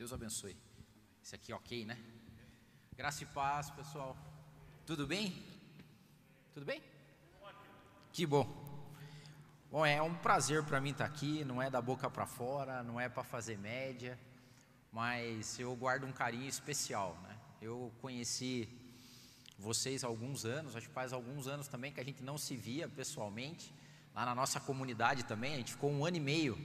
Deus abençoe. Esse aqui, ok, né? Graça e paz, pessoal. Tudo bem? Tudo bem? Que bom. Bom, é um prazer para mim estar tá aqui. Não é da boca para fora, não é para fazer média, mas eu guardo um carinho especial, né? Eu conheci vocês há alguns anos, acho que faz alguns anos também que a gente não se via pessoalmente, lá na nossa comunidade também. A gente ficou um ano e meio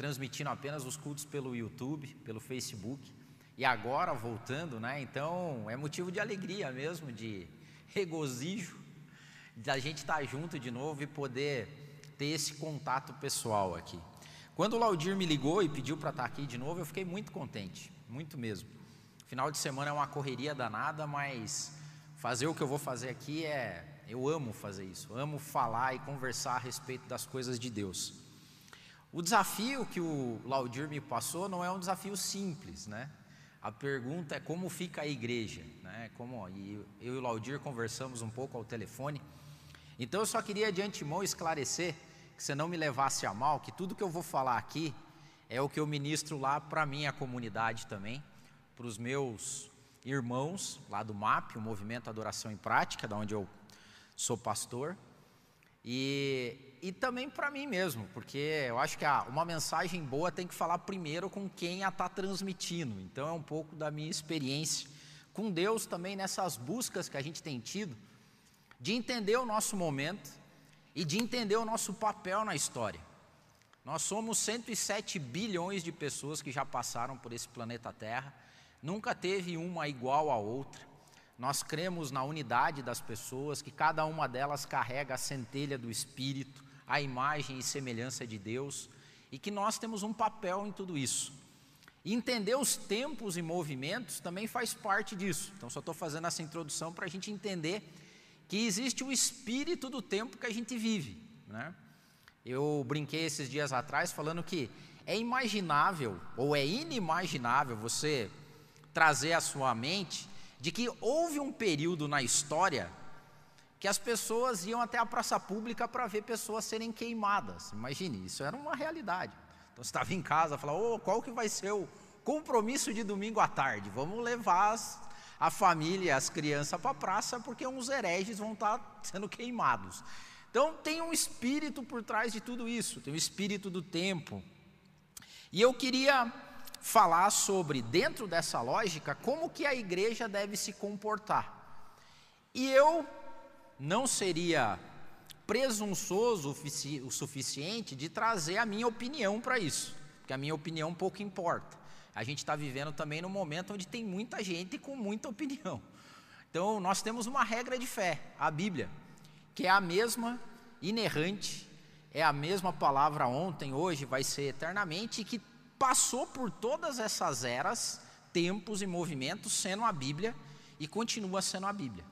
transmitindo apenas os cultos pelo YouTube, pelo Facebook, e agora voltando, né? Então é motivo de alegria mesmo, de regozijo, da gente estar junto de novo e poder ter esse contato pessoal aqui. Quando o Laudir me ligou e pediu para estar aqui de novo, eu fiquei muito contente, muito mesmo. Final de semana é uma correria danada, mas fazer o que eu vou fazer aqui é. Eu amo fazer isso, amo falar e conversar a respeito das coisas de Deus. O desafio que o Laudir me passou não é um desafio simples, né? A pergunta é como fica a igreja, né? Como e eu e o Laudir conversamos um pouco ao telefone. Então eu só queria de antemão esclarecer que você não me levasse a mal, que tudo que eu vou falar aqui é o que eu ministro lá para a minha comunidade também, para os meus irmãos lá do MAP, o Movimento Adoração em Prática, da onde eu sou pastor. E e também para mim mesmo, porque eu acho que ah, uma mensagem boa tem que falar primeiro com quem a está transmitindo. Então é um pouco da minha experiência com Deus também nessas buscas que a gente tem tido de entender o nosso momento e de entender o nosso papel na história. Nós somos 107 bilhões de pessoas que já passaram por esse planeta Terra, nunca teve uma igual a outra. Nós cremos na unidade das pessoas, que cada uma delas carrega a centelha do Espírito, a imagem e semelhança de Deus e que nós temos um papel em tudo isso. Entender os tempos e movimentos também faz parte disso. Então, só estou fazendo essa introdução para a gente entender que existe o espírito do tempo que a gente vive. Né? Eu brinquei esses dias atrás falando que é imaginável ou é inimaginável você trazer à sua mente de que houve um período na história que as pessoas iam até a praça pública para ver pessoas serem queimadas. Imagine, isso era uma realidade. Então você estava em casa, falava, oh, qual que vai ser o compromisso de domingo à tarde? Vamos levar as, a família, as crianças para a praça, porque uns hereges vão estar tá sendo queimados. Então tem um espírito por trás de tudo isso, tem o um espírito do tempo. E eu queria falar sobre, dentro dessa lógica, como que a igreja deve se comportar. E eu não seria presunçoso o suficiente de trazer a minha opinião para isso, porque a minha opinião pouco importa. A gente está vivendo também num momento onde tem muita gente com muita opinião. Então, nós temos uma regra de fé, a Bíblia, que é a mesma, inerrante, é a mesma palavra ontem, hoje, vai ser eternamente, que passou por todas essas eras, tempos e movimentos, sendo a Bíblia e continua sendo a Bíblia.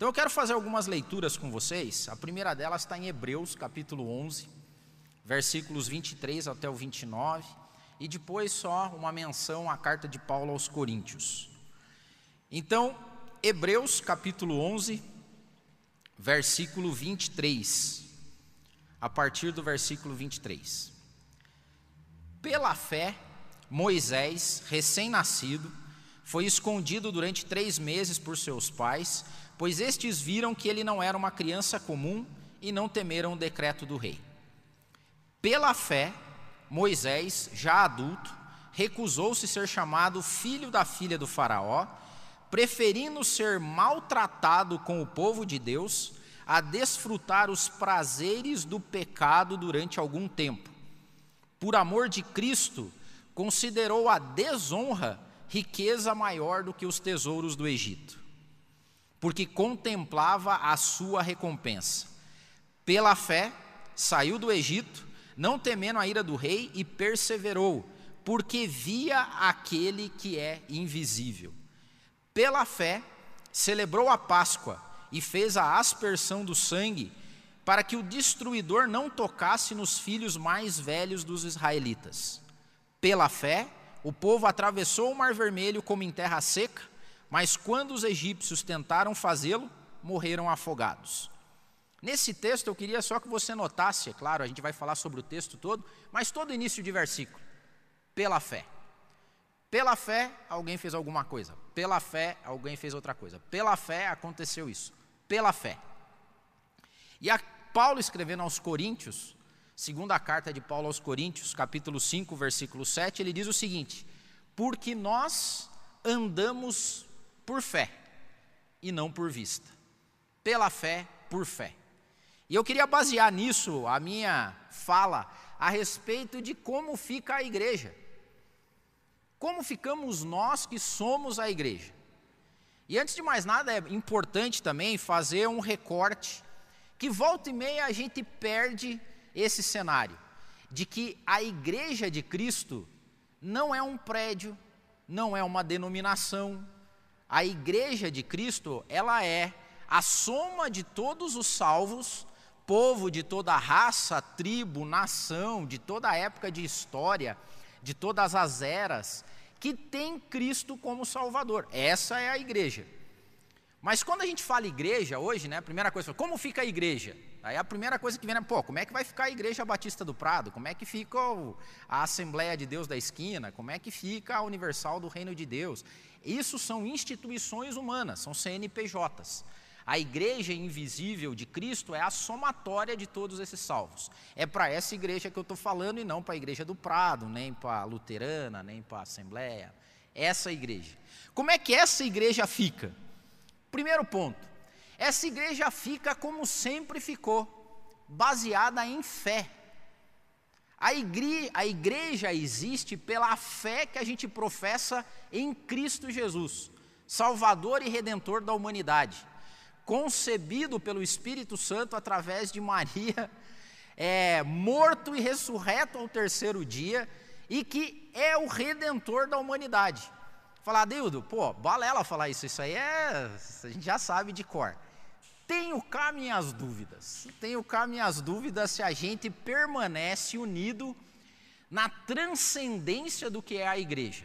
Então eu quero fazer algumas leituras com vocês. A primeira delas está em Hebreus, capítulo 11, versículos 23 até o 29, e depois só uma menção à carta de Paulo aos Coríntios. Então, Hebreus, capítulo 11, versículo 23, a partir do versículo 23. Pela fé, Moisés, recém-nascido, foi escondido durante três meses por seus pais pois estes viram que ele não era uma criança comum e não temeram o decreto do rei. Pela fé, Moisés, já adulto, recusou-se ser chamado filho da filha do Faraó, preferindo ser maltratado com o povo de Deus a desfrutar os prazeres do pecado durante algum tempo. Por amor de Cristo, considerou a desonra riqueza maior do que os tesouros do Egito porque contemplava a sua recompensa. Pela fé, saiu do Egito, não temendo a ira do rei, e perseverou, porque via aquele que é invisível. Pela fé, celebrou a Páscoa e fez a aspersão do sangue, para que o destruidor não tocasse nos filhos mais velhos dos israelitas. Pela fé, o povo atravessou o Mar Vermelho como em terra seca, mas quando os egípcios tentaram fazê-lo, morreram afogados. Nesse texto eu queria só que você notasse, é claro, a gente vai falar sobre o texto todo, mas todo início de versículo, pela fé. Pela fé, alguém fez alguma coisa. Pela fé, alguém fez outra coisa. Pela fé, aconteceu isso. Pela fé. E a Paulo escrevendo aos Coríntios, segunda carta de Paulo aos Coríntios, capítulo 5, versículo 7, ele diz o seguinte: Porque nós andamos por fé e não por vista. Pela fé, por fé. E eu queria basear nisso a minha fala a respeito de como fica a igreja. Como ficamos nós que somos a igreja? E antes de mais nada, é importante também fazer um recorte que volta e meia a gente perde esse cenário de que a igreja de Cristo não é um prédio, não é uma denominação. A igreja de Cristo, ela é a soma de todos os salvos, povo de toda raça, tribo, nação, de toda época de história, de todas as eras, que tem Cristo como Salvador. Essa é a igreja. Mas quando a gente fala igreja hoje, né, a primeira coisa, como fica a igreja? Aí a primeira coisa que vem é, pô, como é que vai ficar a igreja Batista do Prado? Como é que fica a Assembleia de Deus da esquina? Como é que fica a Universal do Reino de Deus? Isso são instituições humanas, são CNPJs. A igreja invisível de Cristo é a somatória de todos esses salvos. É para essa igreja que eu estou falando e não para a igreja do Prado, nem para a luterana, nem para a Assembleia. Essa igreja. Como é que essa igreja fica? Primeiro ponto, essa igreja fica como sempre ficou, baseada em fé. A igreja, a igreja existe pela fé que a gente professa em Cristo Jesus, Salvador e Redentor da humanidade, concebido pelo Espírito Santo através de Maria, é, morto e ressurreto ao terceiro dia, e que é o Redentor da humanidade. Falar, Deildo, pô, balela falar isso, isso aí é. A gente já sabe de cor. Tenho cá minhas dúvidas. Tenho cá minhas dúvidas se a gente permanece unido na transcendência do que é a igreja.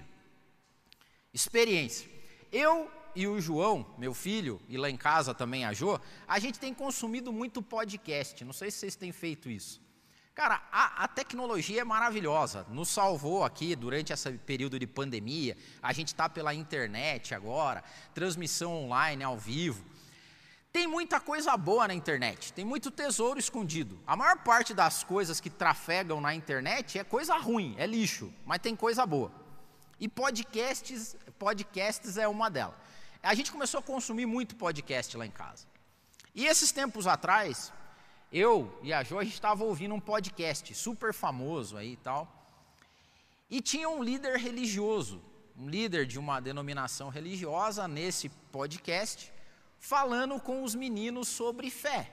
Experiência. Eu e o João, meu filho, e lá em casa também a Jo, a gente tem consumido muito podcast. Não sei se vocês têm feito isso. Cara, a, a, tecnologia é maravilhosa, nos salvou aqui durante esse período de pandemia. A gente está pela internet agora, transmissão online, ao vivo. Tem muita coisa boa na internet, tem muito tesouro escondido. A maior parte das coisas que trafegam na internet é coisa ruim, é lixo, mas tem coisa boa. E podcasts, podcasts é uma delas. A gente começou a consumir muito podcast lá em casa. E esses tempos atrás, eu e a Jo, a gente estava ouvindo um podcast super famoso aí e tal. E tinha um líder religioso, um líder de uma denominação religiosa nesse podcast, falando com os meninos sobre fé.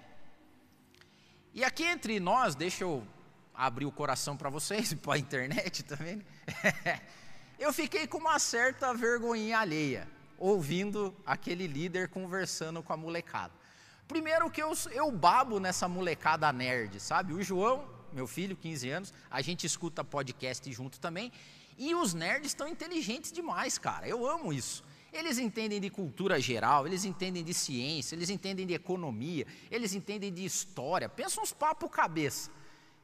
E aqui entre nós, deixa eu abrir o coração para vocês para a internet também. eu fiquei com uma certa vergonhinha alheia, ouvindo aquele líder conversando com a molecada. Primeiro que eu, eu babo nessa molecada nerd, sabe? O João, meu filho, 15 anos, a gente escuta podcast junto também. E os nerds estão inteligentes demais, cara. Eu amo isso. Eles entendem de cultura geral, eles entendem de ciência, eles entendem de economia, eles entendem de história. Pensa uns papo cabeça.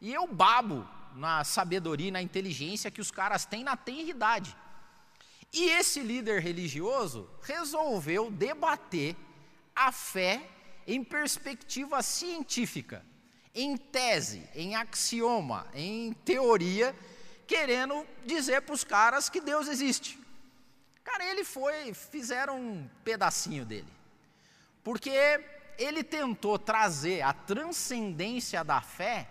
E eu babo na sabedoria e na inteligência que os caras têm na tenridade. E esse líder religioso resolveu debater a fé em perspectiva científica, em tese, em axioma, em teoria, querendo dizer para os caras que Deus existe. Cara, ele foi, fizeram um pedacinho dele. Porque ele tentou trazer a transcendência da fé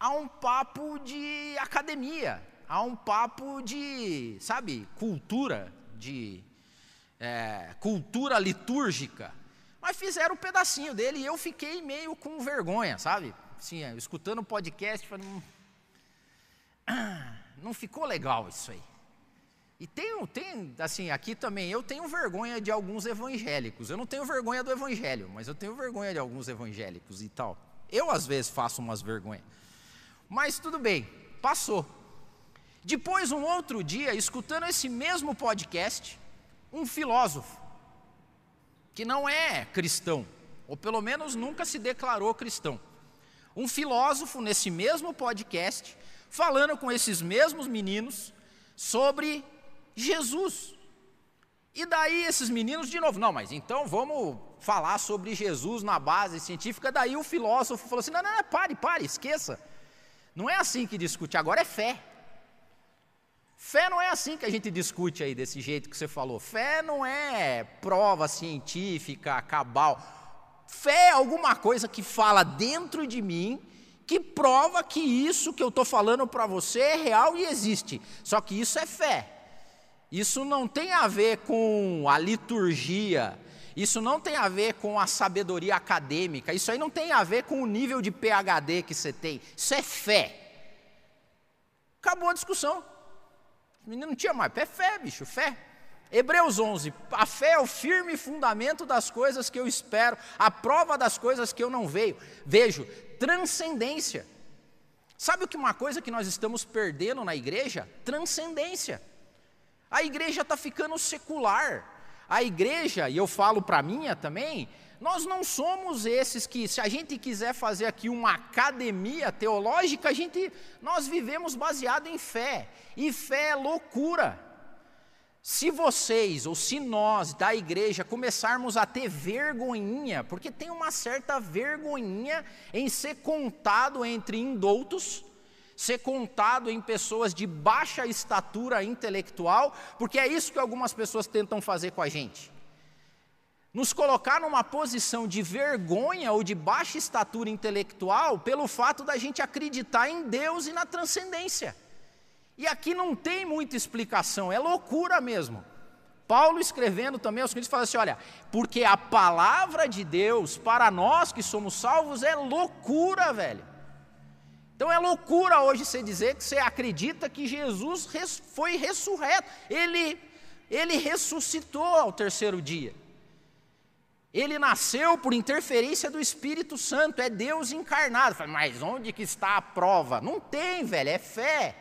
a um papo de academia, a um papo de, sabe, cultura, de é, cultura litúrgica. Mas fizeram um pedacinho dele e eu fiquei meio com vergonha, sabe? Assim, é, escutando o podcast, falei, hum, não ficou legal isso aí. E tem, tem, assim, aqui também, eu tenho vergonha de alguns evangélicos. Eu não tenho vergonha do evangelho, mas eu tenho vergonha de alguns evangélicos e tal. Eu, às vezes, faço umas vergonhas. Mas tudo bem, passou. Depois, um outro dia, escutando esse mesmo podcast, um filósofo, que não é cristão, ou pelo menos nunca se declarou cristão. Um filósofo, nesse mesmo podcast, falando com esses mesmos meninos sobre Jesus. E daí esses meninos de novo, não, mas então vamos falar sobre Jesus na base científica. Daí o filósofo falou assim: não, não, não pare, pare, esqueça. Não é assim que discute, agora é fé. Fé não é assim que a gente discute aí, desse jeito que você falou. Fé não é prova científica, cabal. Fé é alguma coisa que fala dentro de mim, que prova que isso que eu estou falando para você é real e existe. Só que isso é fé. Isso não tem a ver com a liturgia, isso não tem a ver com a sabedoria acadêmica, isso aí não tem a ver com o nível de PhD que você tem. Isso é fé. Acabou a discussão. O menino não tinha mais. É fé, bicho, fé. Hebreus 11, a fé é o firme fundamento das coisas que eu espero, a prova das coisas que eu não vejo. Vejo, transcendência. Sabe o que uma coisa que nós estamos perdendo na igreja? Transcendência. A igreja está ficando secular. A igreja, e eu falo para minha também, nós não somos esses que, se a gente quiser fazer aqui uma academia teológica, a gente, nós vivemos baseado em fé. E fé é loucura. Se vocês, ou se nós da igreja começarmos a ter vergonhinha, porque tem uma certa vergonhinha em ser contado entre indoutos, ser contado em pessoas de baixa estatura intelectual, porque é isso que algumas pessoas tentam fazer com a gente. Nos colocar numa posição de vergonha ou de baixa estatura intelectual pelo fato da gente acreditar em Deus e na transcendência. E aqui não tem muita explicação, é loucura mesmo. Paulo escrevendo também aos Coríntios fala assim: olha, porque a palavra de Deus para nós que somos salvos é loucura, velho. Então é loucura hoje você dizer que você acredita que Jesus foi ressurreto. Ele, ele ressuscitou ao terceiro dia. Ele nasceu por interferência do Espírito Santo, é Deus encarnado. Mas onde que está a prova? Não tem, velho, é fé.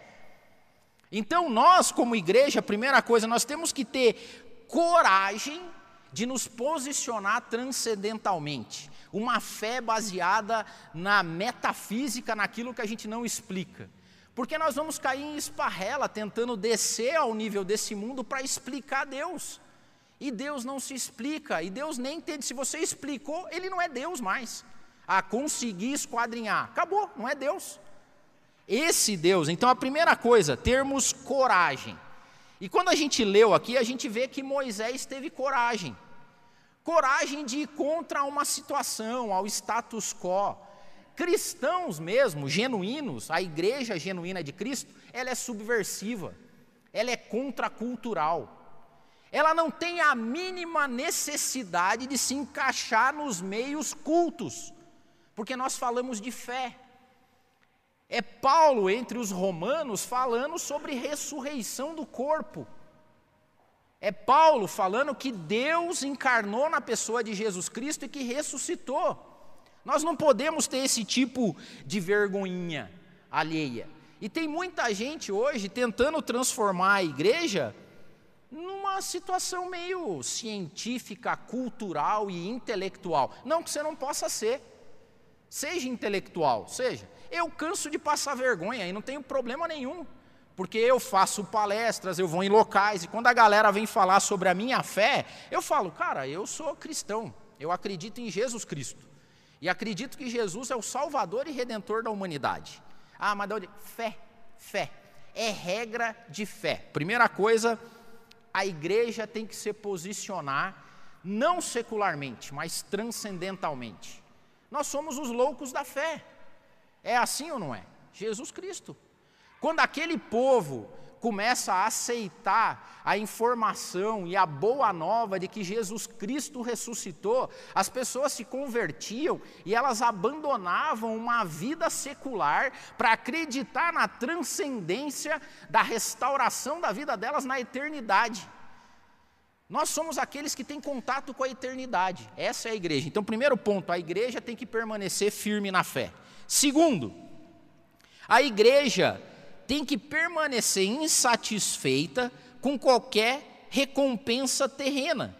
Então nós, como igreja, a primeira coisa, nós temos que ter coragem de nos posicionar transcendentalmente uma fé baseada na metafísica, naquilo que a gente não explica. Porque nós vamos cair em esparrela tentando descer ao nível desse mundo para explicar Deus. E Deus não se explica, e Deus nem entende. Se você explicou, ele não é Deus mais. A conseguir esquadrinhar, acabou, não é Deus. Esse Deus, então a primeira coisa, termos coragem. E quando a gente leu aqui, a gente vê que Moisés teve coragem coragem de ir contra uma situação, ao status quo. Cristãos mesmo, genuínos, a igreja genuína de Cristo, ela é subversiva, ela é contracultural. Ela não tem a mínima necessidade de se encaixar nos meios cultos, porque nós falamos de fé. É Paulo entre os romanos falando sobre ressurreição do corpo. É Paulo falando que Deus encarnou na pessoa de Jesus Cristo e que ressuscitou. Nós não podemos ter esse tipo de vergonhinha alheia. E tem muita gente hoje tentando transformar a igreja numa situação meio científica, cultural e intelectual. Não que você não possa ser. Seja intelectual, seja. Eu canso de passar vergonha e não tenho problema nenhum. Porque eu faço palestras, eu vou em locais, e quando a galera vem falar sobre a minha fé, eu falo, cara, eu sou cristão, eu acredito em Jesus Cristo. E acredito que Jesus é o Salvador e Redentor da humanidade. Ah, mas onde? Fé, fé. É regra de fé. Primeira coisa, a igreja tem que se posicionar, não secularmente, mas transcendentalmente. Nós somos os loucos da fé. É assim ou não é? Jesus Cristo. Quando aquele povo começa a aceitar a informação e a boa nova de que Jesus Cristo ressuscitou, as pessoas se convertiam e elas abandonavam uma vida secular para acreditar na transcendência da restauração da vida delas na eternidade. Nós somos aqueles que têm contato com a eternidade. Essa é a igreja. Então, primeiro ponto, a igreja tem que permanecer firme na fé. Segundo, a igreja tem que permanecer insatisfeita com qualquer recompensa terrena.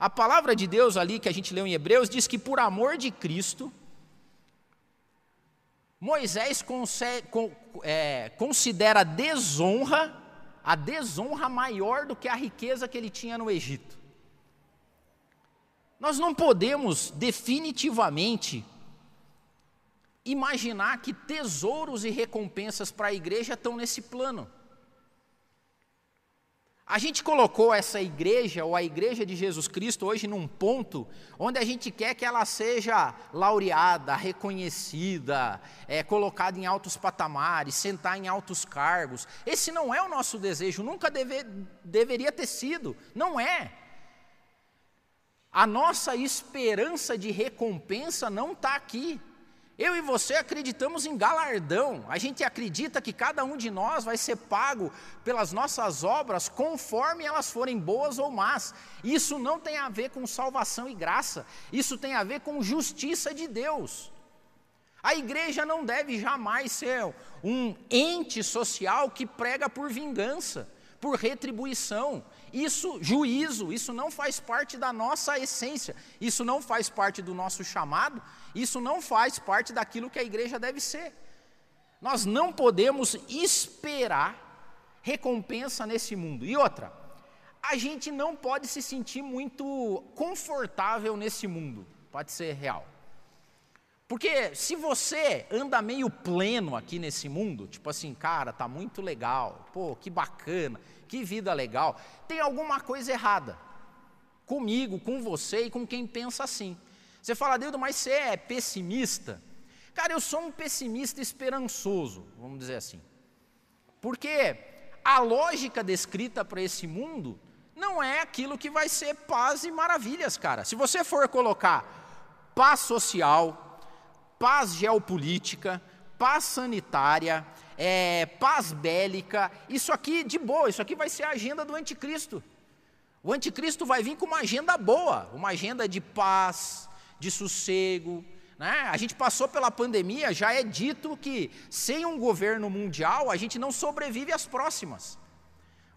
A palavra de Deus ali que a gente leu em Hebreus diz que por amor de Cristo, Moisés é, considera desonra a desonra maior do que a riqueza que ele tinha no Egito. Nós não podemos definitivamente imaginar que tesouros e recompensas para a igreja estão nesse plano. A gente colocou essa igreja, ou a igreja de Jesus Cristo, hoje num ponto onde a gente quer que ela seja laureada, reconhecida, é, colocada em altos patamares, sentar em altos cargos. Esse não é o nosso desejo, nunca deve, deveria ter sido, não é. A nossa esperança de recompensa não está aqui. Eu e você acreditamos em galardão. A gente acredita que cada um de nós vai ser pago pelas nossas obras conforme elas forem boas ou más. Isso não tem a ver com salvação e graça. Isso tem a ver com justiça de Deus. A igreja não deve jamais ser um ente social que prega por vingança, por retribuição. Isso, juízo, isso não faz parte da nossa essência. Isso não faz parte do nosso chamado isso não faz parte daquilo que a igreja deve ser. Nós não podemos esperar recompensa nesse mundo. E outra, a gente não pode se sentir muito confortável nesse mundo. Pode ser real. Porque se você anda meio pleno aqui nesse mundo, tipo assim, cara, tá muito legal, pô, que bacana, que vida legal, tem alguma coisa errada comigo, com você e com quem pensa assim. Você fala, Deus, mas você é pessimista? Cara, eu sou um pessimista esperançoso, vamos dizer assim. Porque a lógica descrita para esse mundo não é aquilo que vai ser paz e maravilhas, cara. Se você for colocar paz social, paz geopolítica, paz sanitária, é, paz bélica, isso aqui de boa, isso aqui vai ser a agenda do anticristo. O anticristo vai vir com uma agenda boa, uma agenda de paz, de sossego. Né? A gente passou pela pandemia, já é dito que sem um governo mundial a gente não sobrevive às próximas.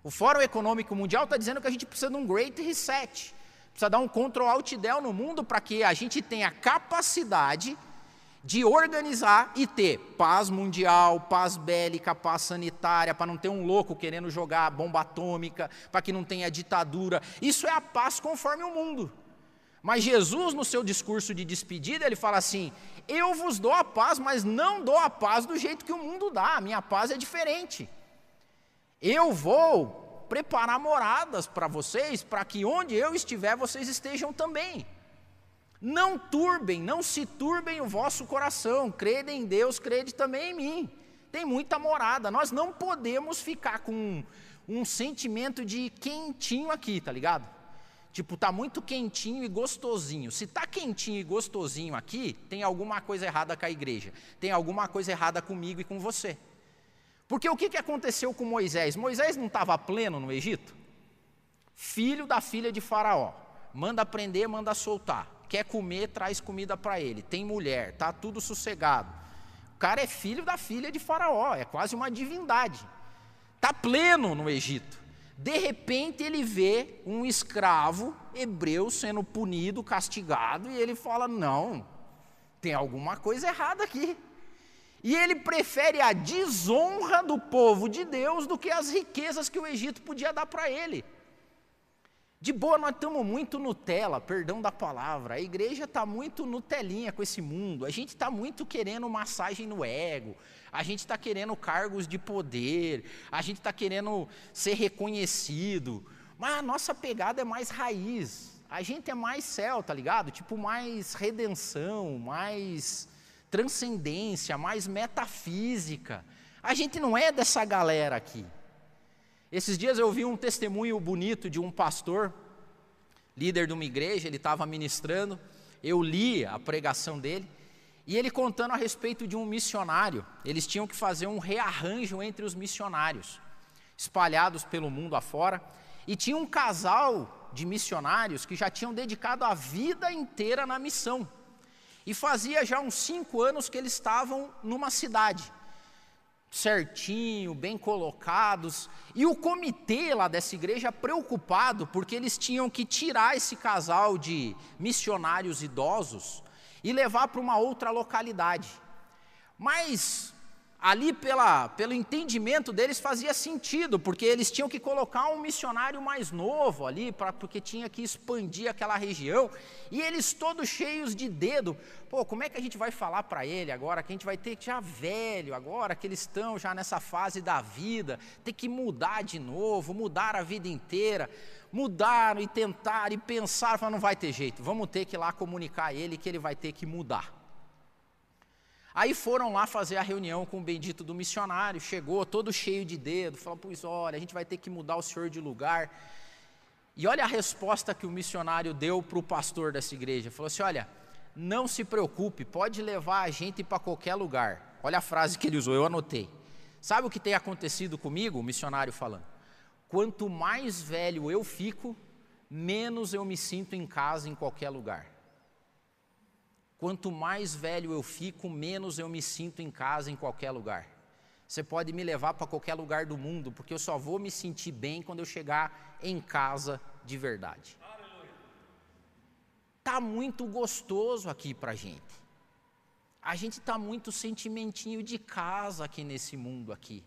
O Fórum Econômico Mundial está dizendo que a gente precisa de um Great Reset, precisa dar um Ctrl Alt Del no mundo para que a gente tenha capacidade de organizar e ter paz mundial, paz bélica, paz sanitária, para não ter um louco querendo jogar bomba atômica, para que não tenha ditadura. Isso é a paz conforme o mundo. Mas Jesus, no seu discurso de despedida, ele fala assim: Eu vos dou a paz, mas não dou a paz do jeito que o mundo dá, a minha paz é diferente. Eu vou preparar moradas para vocês, para que onde eu estiver, vocês estejam também. Não turbem, não se turbem o vosso coração, crede em Deus, crede também em mim. Tem muita morada, nós não podemos ficar com um, um sentimento de quentinho aqui, tá ligado? Tipo, tá muito quentinho e gostosinho. Se tá quentinho e gostosinho aqui, tem alguma coisa errada com a igreja. Tem alguma coisa errada comigo e com você. Porque o que, que aconteceu com Moisés? Moisés não estava pleno no Egito? Filho da filha de Faraó. Manda prender, manda soltar. Quer comer, traz comida para ele. Tem mulher, tá tudo sossegado. O cara é filho da filha de Faraó, é quase uma divindade. Tá pleno no Egito. De repente ele vê um escravo hebreu sendo punido, castigado, e ele fala: Não, tem alguma coisa errada aqui. E ele prefere a desonra do povo de Deus do que as riquezas que o Egito podia dar para ele. De boa, nós estamos muito Nutella, perdão da palavra. A igreja está muito Nutelinha com esse mundo. A gente está muito querendo massagem no ego. A gente está querendo cargos de poder. A gente está querendo ser reconhecido. Mas a nossa pegada é mais raiz. A gente é mais céu, tá ligado? Tipo, mais redenção, mais transcendência, mais metafísica. A gente não é dessa galera aqui. Esses dias eu vi um testemunho bonito de um pastor, líder de uma igreja, ele estava ministrando, eu li a pregação dele, e ele contando a respeito de um missionário. Eles tinham que fazer um rearranjo entre os missionários, espalhados pelo mundo afora, e tinha um casal de missionários que já tinham dedicado a vida inteira na missão. E fazia já uns cinco anos que eles estavam numa cidade certinho, bem colocados. E o comitê lá dessa igreja preocupado, porque eles tinham que tirar esse casal de missionários idosos e levar para uma outra localidade. Mas ali pela, pelo entendimento deles fazia sentido, porque eles tinham que colocar um missionário mais novo ali, pra, porque tinha que expandir aquela região, e eles todos cheios de dedo. Pô, como é que a gente vai falar para ele agora, que a gente vai ter já velho agora, que eles estão já nessa fase da vida, ter que mudar de novo, mudar a vida inteira, mudar e tentar e pensar, não vai ter jeito, vamos ter que ir lá comunicar a ele que ele vai ter que mudar. Aí foram lá fazer a reunião com o bendito do missionário, chegou todo cheio de dedo, falou: Pois olha, a gente vai ter que mudar o senhor de lugar. E olha a resposta que o missionário deu para o pastor dessa igreja: Falou assim: Olha, não se preocupe, pode levar a gente para qualquer lugar. Olha a frase que ele usou, eu anotei. Sabe o que tem acontecido comigo? O missionário falando: Quanto mais velho eu fico, menos eu me sinto em casa em qualquer lugar. Quanto mais velho eu fico, menos eu me sinto em casa em qualquer lugar. Você pode me levar para qualquer lugar do mundo, porque eu só vou me sentir bem quando eu chegar em casa de verdade. Tá muito gostoso aqui para gente. A gente tá muito sentimentinho de casa aqui nesse mundo aqui.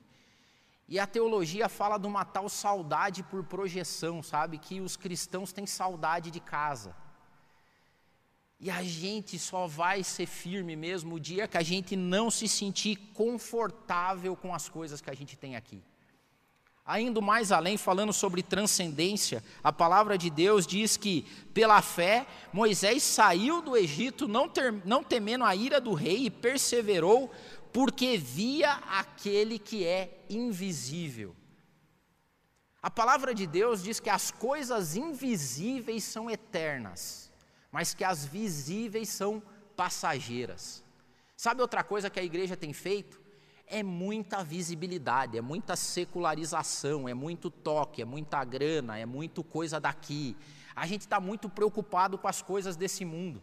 E a teologia fala de uma tal saudade por projeção, sabe? Que os cristãos têm saudade de casa. E a gente só vai ser firme mesmo o dia que a gente não se sentir confortável com as coisas que a gente tem aqui. Ainda mais além, falando sobre transcendência, a palavra de Deus diz que, pela fé, Moisés saiu do Egito, não, ter, não temendo a ira do rei, e perseverou, porque via aquele que é invisível. A palavra de Deus diz que as coisas invisíveis são eternas mas que as visíveis são passageiras. Sabe outra coisa que a igreja tem feito? É muita visibilidade, é muita secularização, é muito toque, é muita grana, é muito coisa daqui. A gente está muito preocupado com as coisas desse mundo.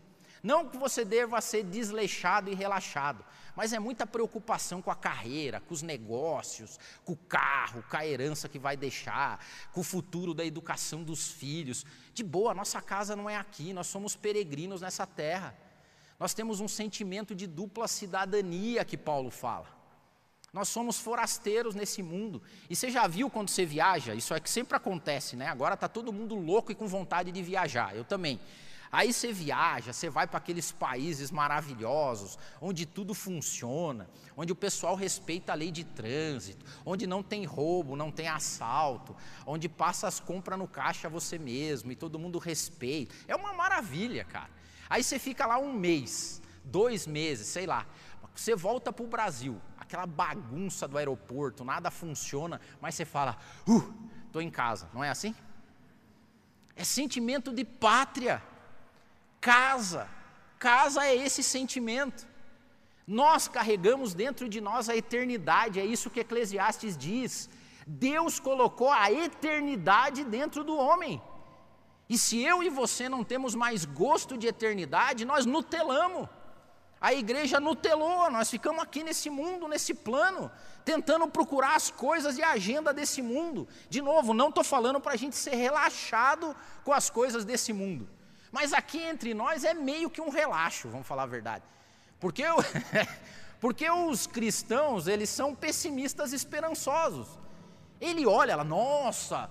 Não que você deva ser desleixado e relaxado, mas é muita preocupação com a carreira, com os negócios, com o carro, com a herança que vai deixar, com o futuro da educação dos filhos. De boa, nossa casa não é aqui, nós somos peregrinos nessa terra. Nós temos um sentimento de dupla cidadania que Paulo fala. Nós somos forasteiros nesse mundo. E você já viu quando você viaja? Isso é que sempre acontece, né? Agora está todo mundo louco e com vontade de viajar. Eu também. Aí você viaja, você vai para aqueles países maravilhosos, onde tudo funciona, onde o pessoal respeita a lei de trânsito, onde não tem roubo, não tem assalto, onde passa as compras no caixa você mesmo e todo mundo respeita. É uma maravilha, cara. Aí você fica lá um mês, dois meses, sei lá. Você volta para o Brasil, aquela bagunça do aeroporto, nada funciona, mas você fala, uh, estou em casa, não é assim? É sentimento de pátria. Casa, casa é esse sentimento. Nós carregamos dentro de nós a eternidade, é isso que Eclesiastes diz. Deus colocou a eternidade dentro do homem. E se eu e você não temos mais gosto de eternidade, nós nutelamos. A igreja nutelou, nós ficamos aqui nesse mundo, nesse plano, tentando procurar as coisas e a agenda desse mundo. De novo, não estou falando para a gente ser relaxado com as coisas desse mundo. Mas aqui entre nós é meio que um relaxo, vamos falar a verdade. Porque, eu, porque os cristãos, eles são pessimistas esperançosos. Ele olha lá, nossa,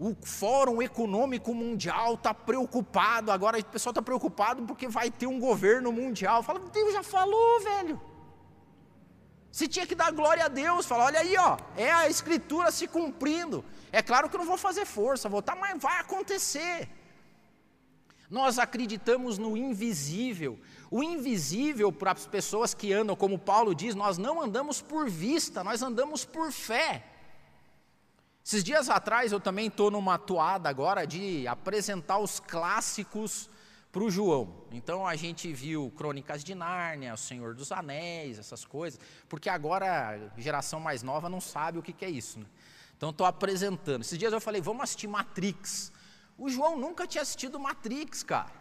o Fórum Econômico Mundial está preocupado, agora o pessoal está preocupado porque vai ter um governo mundial. Fala, Deus já falou, velho. Se tinha que dar glória a Deus, fala, olha aí, ó, é a escritura se cumprindo. É claro que eu não vou fazer força, vou estar, tá, mas vai acontecer. Nós acreditamos no invisível. O invisível, para as pessoas que andam, como Paulo diz, nós não andamos por vista, nós andamos por fé. Esses dias atrás eu também estou numa toada agora de apresentar os clássicos para o João. Então a gente viu Crônicas de Nárnia, O Senhor dos Anéis, essas coisas, porque agora a geração mais nova não sabe o que, que é isso. Né? Então estou apresentando. Esses dias eu falei, vamos assistir Matrix. O João nunca tinha assistido Matrix, cara.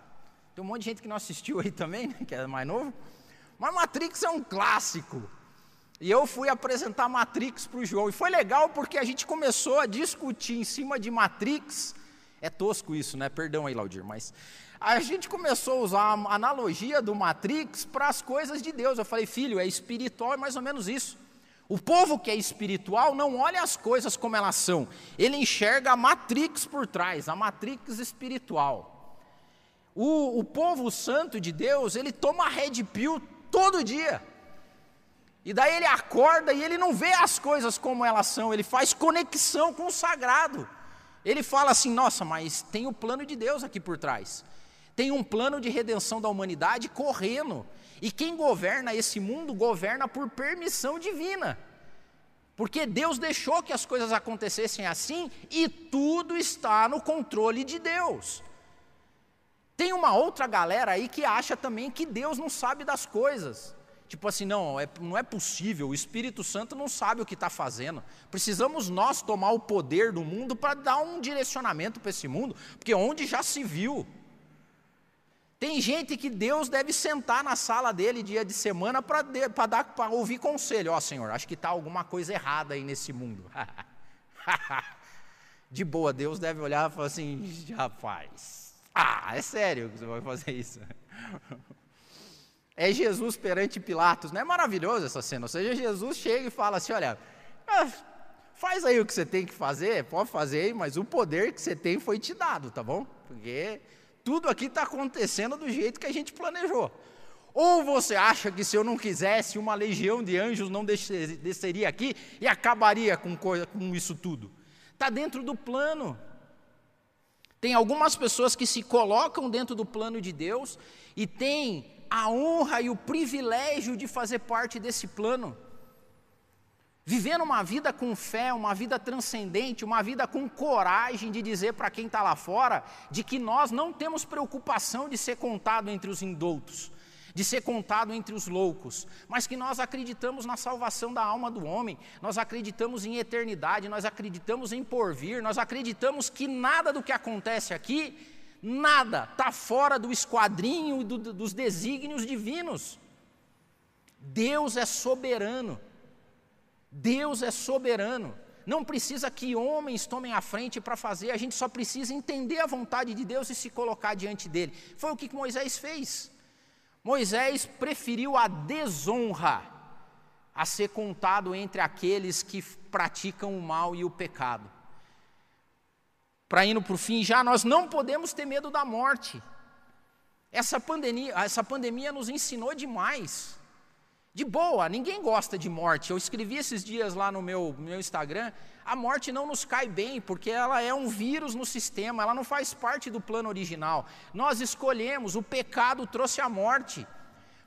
Tem um monte de gente que não assistiu aí também, né, que é mais novo. Mas Matrix é um clássico. E eu fui apresentar Matrix para o João. E foi legal porque a gente começou a discutir em cima de Matrix. É tosco isso, né? Perdão aí, Laudir, mas a gente começou a usar a analogia do Matrix para as coisas de Deus. Eu falei, filho, é espiritual, é mais ou menos isso. O povo que é espiritual não olha as coisas como elas são, ele enxerga a matrix por trás, a matrix espiritual. O, o povo santo de Deus, ele toma red pill todo dia. E daí ele acorda e ele não vê as coisas como elas são, ele faz conexão com o sagrado. Ele fala assim: nossa, mas tem o plano de Deus aqui por trás. Tem um plano de redenção da humanidade correndo. E quem governa esse mundo governa por permissão divina. Porque Deus deixou que as coisas acontecessem assim e tudo está no controle de Deus. Tem uma outra galera aí que acha também que Deus não sabe das coisas. Tipo assim, não, é, não é possível, o Espírito Santo não sabe o que está fazendo. Precisamos nós tomar o poder do mundo para dar um direcionamento para esse mundo, porque onde já se viu. Tem gente que Deus deve sentar na sala dele dia de semana para ouvir conselho. Ó oh, Senhor, acho que está alguma coisa errada aí nesse mundo. de boa, Deus deve olhar e falar assim, rapaz, ah, é sério que você vai fazer isso? É Jesus perante Pilatos, não é maravilhoso essa cena? Ou seja, Jesus chega e fala assim: olha, ah, faz aí o que você tem que fazer, pode fazer aí, mas o poder que você tem foi te dado, tá bom? Porque tudo aqui está acontecendo do jeito que a gente planejou. Ou você acha que se eu não quisesse, uma legião de anjos não desceria aqui e acabaria com, coisa, com isso tudo? Está dentro do plano. Tem algumas pessoas que se colocam dentro do plano de Deus e tem a honra e o privilégio de fazer parte desse plano. Vivendo uma vida com fé, uma vida transcendente, uma vida com coragem de dizer para quem está lá fora de que nós não temos preocupação de ser contado entre os indoutos, de ser contado entre os loucos, mas que nós acreditamos na salvação da alma do homem, nós acreditamos em eternidade, nós acreditamos em porvir, nós acreditamos que nada do que acontece aqui Nada está fora do esquadrinho do, dos desígnios divinos. Deus é soberano. Deus é soberano. Não precisa que homens tomem a frente para fazer, a gente só precisa entender a vontade de Deus e se colocar diante dele. Foi o que Moisés fez. Moisés preferiu a desonra a ser contado entre aqueles que praticam o mal e o pecado para indo para o fim já, nós não podemos ter medo da morte. Essa pandemia, essa pandemia nos ensinou demais. De boa, ninguém gosta de morte. Eu escrevi esses dias lá no meu, meu Instagram, a morte não nos cai bem, porque ela é um vírus no sistema, ela não faz parte do plano original. Nós escolhemos, o pecado trouxe a morte,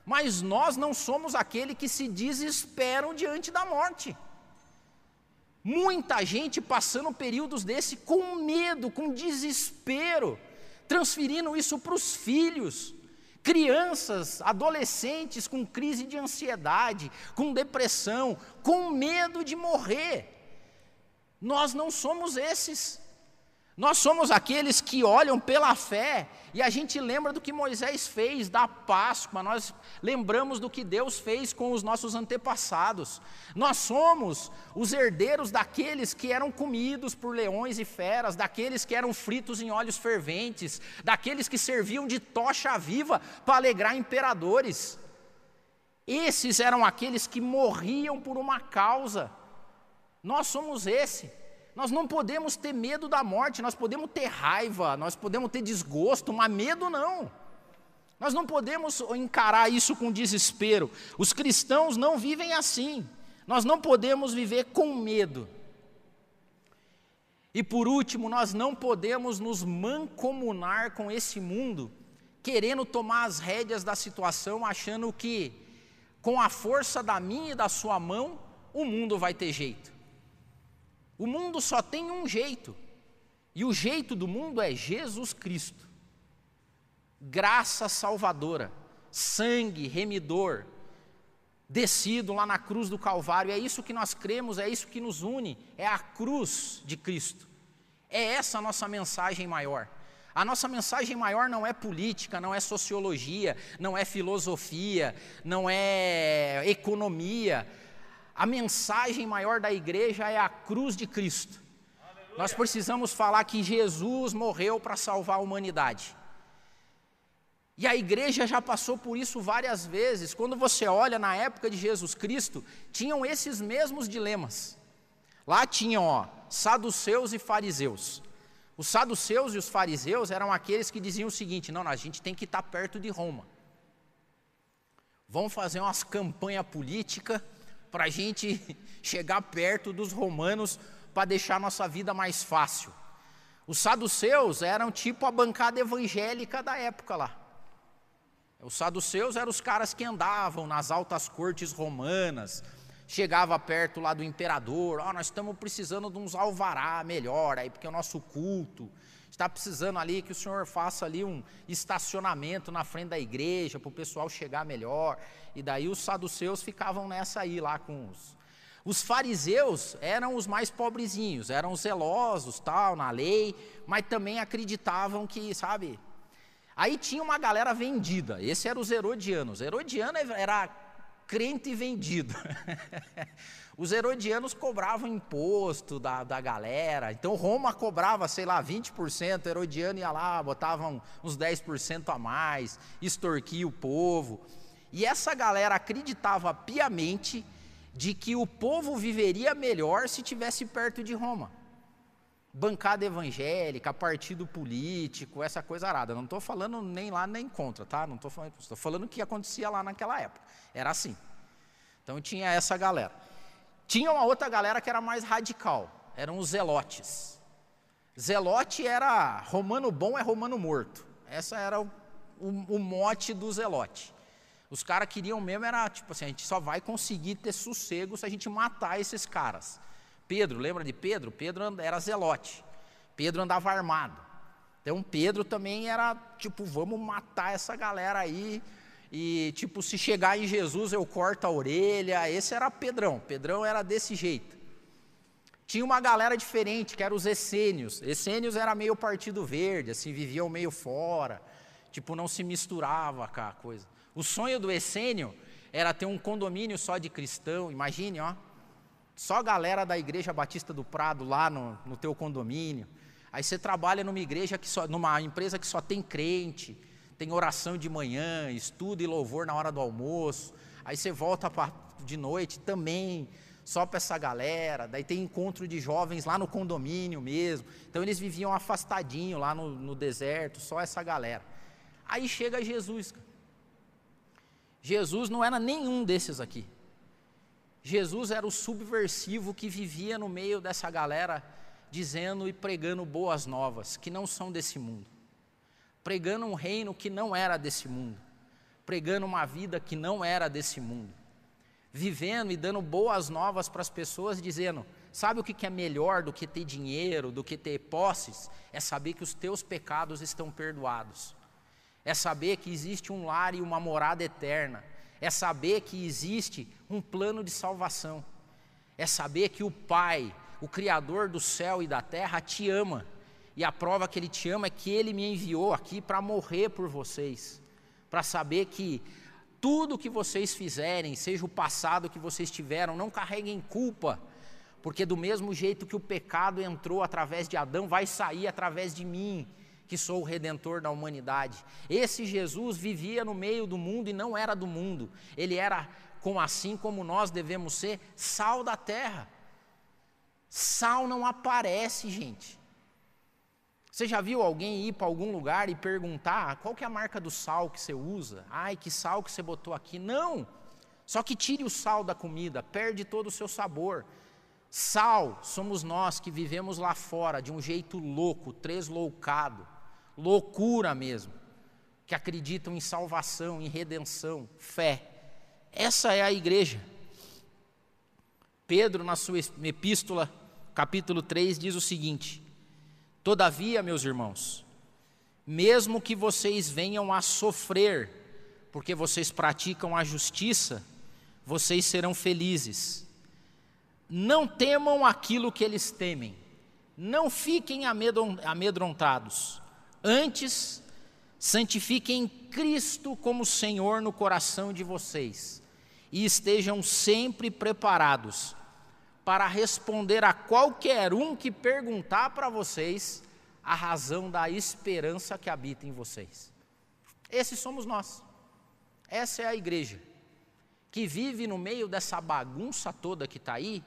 mas nós não somos aquele que se desesperam diante da morte. Muita gente passando períodos desse com medo, com desespero, transferindo isso para os filhos. Crianças, adolescentes com crise de ansiedade, com depressão, com medo de morrer. Nós não somos esses. Nós somos aqueles que olham pela fé e a gente lembra do que Moisés fez da Páscoa, nós lembramos do que Deus fez com os nossos antepassados. Nós somos os herdeiros daqueles que eram comidos por leões e feras, daqueles que eram fritos em óleos ferventes, daqueles que serviam de tocha viva para alegrar imperadores. Esses eram aqueles que morriam por uma causa. Nós somos esse. Nós não podemos ter medo da morte, nós podemos ter raiva, nós podemos ter desgosto, mas medo não. Nós não podemos encarar isso com desespero. Os cristãos não vivem assim. Nós não podemos viver com medo. E por último, nós não podemos nos mancomunar com esse mundo, querendo tomar as rédeas da situação, achando que com a força da minha e da sua mão, o mundo vai ter jeito. O mundo só tem um jeito, e o jeito do mundo é Jesus Cristo. Graça salvadora, sangue remidor, descido lá na cruz do Calvário. É isso que nós cremos, é isso que nos une, é a cruz de Cristo. É essa a nossa mensagem maior. A nossa mensagem maior não é política, não é sociologia, não é filosofia, não é economia. A mensagem maior da igreja é a cruz de Cristo. Aleluia. Nós precisamos falar que Jesus morreu para salvar a humanidade. E a igreja já passou por isso várias vezes. Quando você olha na época de Jesus Cristo, tinham esses mesmos dilemas. Lá tinham, ó, saduceus e fariseus. Os saduceus e os fariseus eram aqueles que diziam o seguinte: não, a gente tem que estar perto de Roma. Vamos fazer umas campanhas políticas para a gente chegar perto dos romanos para deixar nossa vida mais fácil. Os saduceus eram tipo a bancada evangélica da época lá. Os saduceus eram os caras que andavam nas altas cortes romanas, chegava perto lá do imperador, oh, nós estamos precisando de uns alvará melhor aí, porque é o nosso culto está precisando ali que o senhor faça ali um estacionamento na frente da igreja para o pessoal chegar melhor. E daí os saduceus ficavam nessa aí lá com os. Os fariseus eram os mais pobrezinhos, eram zelosos tal na lei, mas também acreditavam que, sabe, Aí tinha uma galera vendida, esse era os herodianos. Herodiano era crente vendido. Os herodianos cobravam imposto da, da galera, então Roma cobrava, sei lá, 20%, herodiano ia lá, botavam uns 10% a mais, extorquia o povo. E essa galera acreditava piamente de que o povo viveria melhor se tivesse perto de Roma bancada evangélica, partido político, essa coisa arada. Não estou falando nem lá nem contra, tá? Não estou falando, estou falando o que acontecia lá naquela época. Era assim. Então tinha essa galera. Tinha uma outra galera que era mais radical. Eram os zelotes. Zelote era romano bom é romano morto. Essa era o, o, o mote do zelote. Os caras queriam mesmo era tipo assim, a gente só vai conseguir ter sossego se a gente matar esses caras. Pedro, lembra de Pedro? Pedro era zelote. Pedro andava armado. Então Pedro também era tipo, vamos matar essa galera aí. E tipo, se chegar em Jesus eu corto a orelha. Esse era Pedrão. Pedrão era desse jeito. Tinha uma galera diferente, que eram os essênios. Essênios era meio partido verde, assim, viviam meio fora. Tipo, não se misturava com a coisa. O sonho do essênio era ter um condomínio só de cristão. Imagine, ó só galera da Igreja Batista do Prado lá no, no teu condomínio. Aí você trabalha numa igreja que só, numa empresa que só tem crente, tem oração de manhã, estudo e louvor na hora do almoço. Aí você volta de noite também, só para essa galera. Daí tem encontro de jovens lá no condomínio mesmo. Então eles viviam afastadinho lá no, no deserto, só essa galera. Aí chega Jesus. Jesus não era nenhum desses aqui. Jesus era o subversivo que vivia no meio dessa galera, dizendo e pregando boas novas, que não são desse mundo, pregando um reino que não era desse mundo, pregando uma vida que não era desse mundo, vivendo e dando boas novas para as pessoas, dizendo: sabe o que é melhor do que ter dinheiro, do que ter posses? É saber que os teus pecados estão perdoados, é saber que existe um lar e uma morada eterna. É saber que existe um plano de salvação, é saber que o Pai, o Criador do céu e da terra, te ama, e a prova que Ele te ama é que Ele me enviou aqui para morrer por vocês, para saber que tudo que vocês fizerem, seja o passado que vocês tiveram, não carreguem culpa, porque do mesmo jeito que o pecado entrou através de Adão, vai sair através de mim que sou o redentor da humanidade. Esse Jesus vivia no meio do mundo e não era do mundo. Ele era, assim como nós devemos ser, sal da terra. Sal não aparece, gente. Você já viu alguém ir para algum lugar e perguntar qual que é a marca do sal que você usa? Ai, que sal que você botou aqui? Não. Só que tire o sal da comida, perde todo o seu sabor. Sal somos nós que vivemos lá fora de um jeito louco, tresloucado loucura mesmo, que acreditam em salvação, em redenção, fé. Essa é a igreja. Pedro, na sua epístola, capítulo 3, diz o seguinte: Todavia, meus irmãos, mesmo que vocês venham a sofrer, porque vocês praticam a justiça, vocês serão felizes. Não temam aquilo que eles temem, não fiquem amedrontados, Antes, santifiquem Cristo como Senhor no coração de vocês e estejam sempre preparados para responder a qualquer um que perguntar para vocês a razão da esperança que habita em vocês. Esses somos nós. Essa é a igreja que vive no meio dessa bagunça toda que está aí,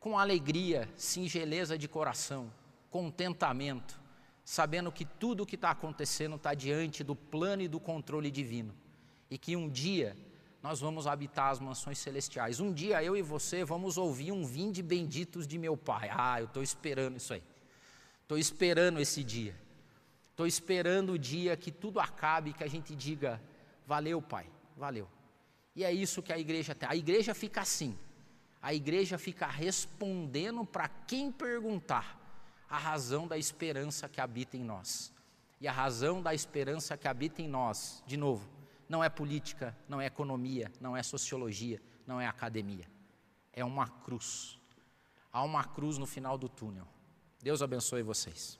com alegria, singeleza de coração, contentamento, sabendo que tudo o que está acontecendo está diante do plano e do controle divino, e que um dia nós vamos habitar as mansões celestiais. Um dia eu e você vamos ouvir um vinde benditos de meu Pai. Ah, eu estou esperando isso aí. Estou esperando esse dia. Estou esperando o dia que tudo acabe que a gente diga: valeu, Pai, valeu. E é isso que a igreja tem. A igreja fica assim. A igreja fica respondendo para quem perguntar a razão da esperança que habita em nós. E a razão da esperança que habita em nós, de novo, não é política, não é economia, não é sociologia, não é academia. É uma cruz. Há uma cruz no final do túnel. Deus abençoe vocês.